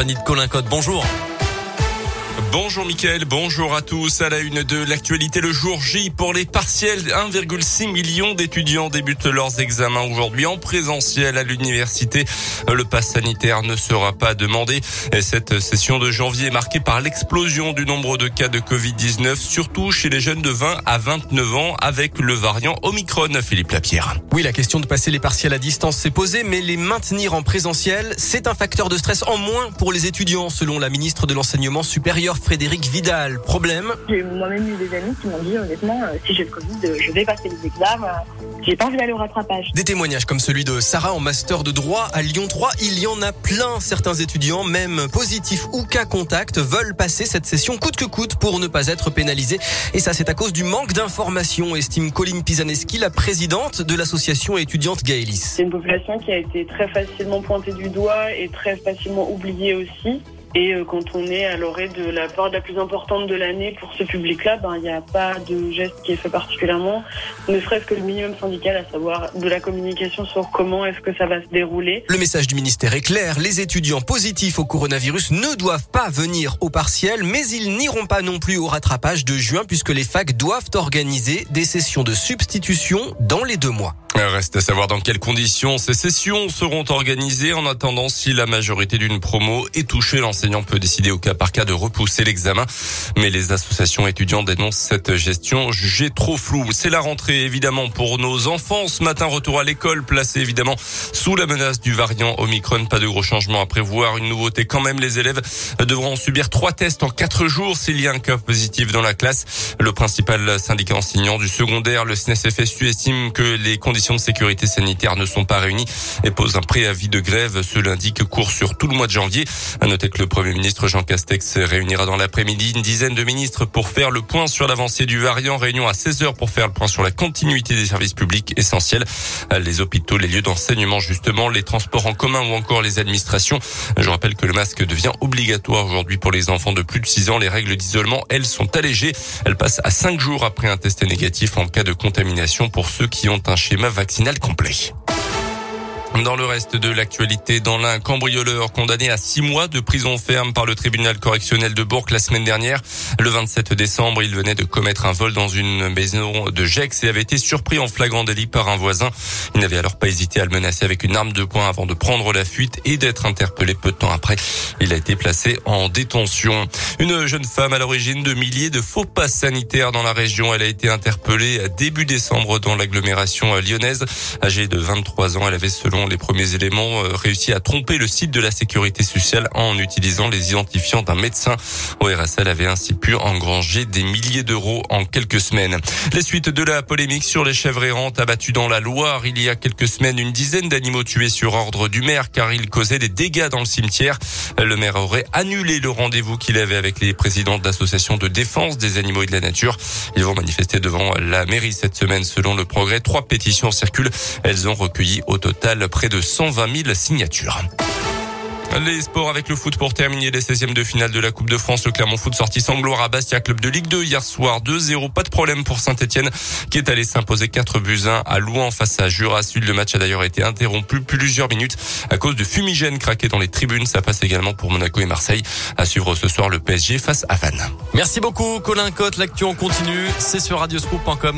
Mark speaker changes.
Speaker 1: compagnie de Colin Cotte. Bonjour.
Speaker 2: Bonjour Mickaël, bonjour à tous. À la une de l'actualité, le jour J pour les partiels. 1,6 million d'étudiants débutent leurs examens aujourd'hui en présentiel à l'université. Le pass sanitaire ne sera pas demandé. Cette session de janvier est marquée par l'explosion du nombre de cas de Covid-19, surtout chez les jeunes de 20 à 29 ans avec le variant Omicron. Philippe Lapierre.
Speaker 3: Oui, la question de passer les partiels à distance s'est posée, mais les maintenir en présentiel, c'est un facteur de stress en moins pour les étudiants, selon la ministre de l'Enseignement supérieur Frédéric Vidal. Problème
Speaker 4: J'ai moi-même eu des amis qui m'ont dit honnêtement, euh, si j'ai le Covid, euh, je vais passer les examens. J'ai pas envie d'aller au rattrapage.
Speaker 3: Des témoignages comme celui de Sarah en master de droit à Lyon 3, il y en a plein. Certains étudiants, même positifs ou cas contact, veulent passer cette session coûte que coûte pour ne pas être pénalisés. Et ça, c'est à cause du manque d'informations, estime Colline Pisaneski, la présidente de l'association étudiante Gaëlis.
Speaker 4: C'est une population qui a été très facilement pointée du doigt et très facilement oubliée aussi. Et euh, quand on est à l'orée de la période la plus importante de l'année pour ce public-là, ben il n'y a pas de geste qui est fait particulièrement, ne serait-ce que le minimum syndical, à savoir de la communication sur comment est-ce que ça va se dérouler.
Speaker 3: Le message du ministère est clair, les étudiants positifs au coronavirus ne doivent pas venir au partiel, mais ils n'iront pas non plus au rattrapage de juin puisque les facs doivent organiser des sessions de substitution dans les deux mois.
Speaker 2: Reste à savoir dans quelles conditions ces sessions seront organisées. En attendant, si la majorité d'une promo est touchée, l'enseignant peut décider au cas par cas de repousser l'examen. Mais les associations étudiantes dénoncent cette gestion jugée trop floue. C'est la rentrée évidemment pour nos enfants. Ce matin, retour à l'école, placé évidemment sous la menace du variant Omicron. Pas de gros changements à prévoir. Une nouveauté quand même, les élèves devront subir trois tests en quatre jours s'il y a un cas positif dans la classe. Le principal syndicat enseignant du secondaire, le SNES-FSU, estime que les conditions de sécurité sanitaire ne sont pas réunies et pose un préavis de grève ce lundi que court sur tout le mois de janvier. À noter que le Premier ministre Jean Castex réunira dans l'après-midi une dizaine de ministres pour faire le point sur l'avancée du variant. Réunion à 16h pour faire le point sur la continuité des services publics essentiels. Les hôpitaux, les lieux d'enseignement justement, les transports en commun ou encore les administrations. Je rappelle que le masque devient obligatoire aujourd'hui pour les enfants de plus de 6 ans. Les règles d'isolement, elles, sont allégées. Elles passent à 5 jours après un test négatif en cas de contamination pour ceux qui ont un schéma vaccinal complet. Dans le reste de l'actualité, dans l'un cambrioleur condamné à six mois de prison ferme par le tribunal correctionnel de Bourg la semaine dernière. Le 27 décembre, il venait de commettre un vol dans une maison de Gex et avait été surpris en flagrant délit par un voisin. Il n'avait alors pas hésité à le menacer avec une arme de poing avant de prendre la fuite et d'être interpellé peu de temps après. Il a été placé en détention. Une jeune femme à l'origine de milliers de faux passes sanitaires dans la région. Elle a été interpellée début décembre dans l'agglomération lyonnaise. Âgée de 23 ans, elle avait selon les premiers éléments, euh, réussi à tromper le site de la sécurité sociale en utilisant les identifiants d'un médecin. ORSL avait ainsi pu engranger des milliers d'euros en quelques semaines. Les suites de la polémique sur les chèvres errantes abattues dans la Loire. Il y a quelques semaines, une dizaine d'animaux tués sur ordre du maire car ils causaient des dégâts dans le cimetière. Le maire aurait annulé le rendez-vous qu'il avait avec les présidents d'associations de défense des animaux et de la nature. Ils vont manifester devant la mairie cette semaine selon le progrès. Trois pétitions circulent. Elles ont recueilli au total près de 120 000 signatures. Les sports avec le foot pour terminer les 16e de finale de la Coupe de France. Le Clermont Foot sorti sans gloire à Bastia, club de Ligue 2 hier soir 2-0. Pas de problème pour Saint-Etienne qui est allé s'imposer 4 buts 1 à Louan face à Jura Sud. Le match a d'ailleurs été interrompu plusieurs minutes à cause de fumigène craqué dans les tribunes. Ça passe également pour Monaco et Marseille. À suivre ce soir le PSG face à Vannes.
Speaker 1: Merci beaucoup Colin Cotte. L'actu en continue. C'est sur radioscoop.com.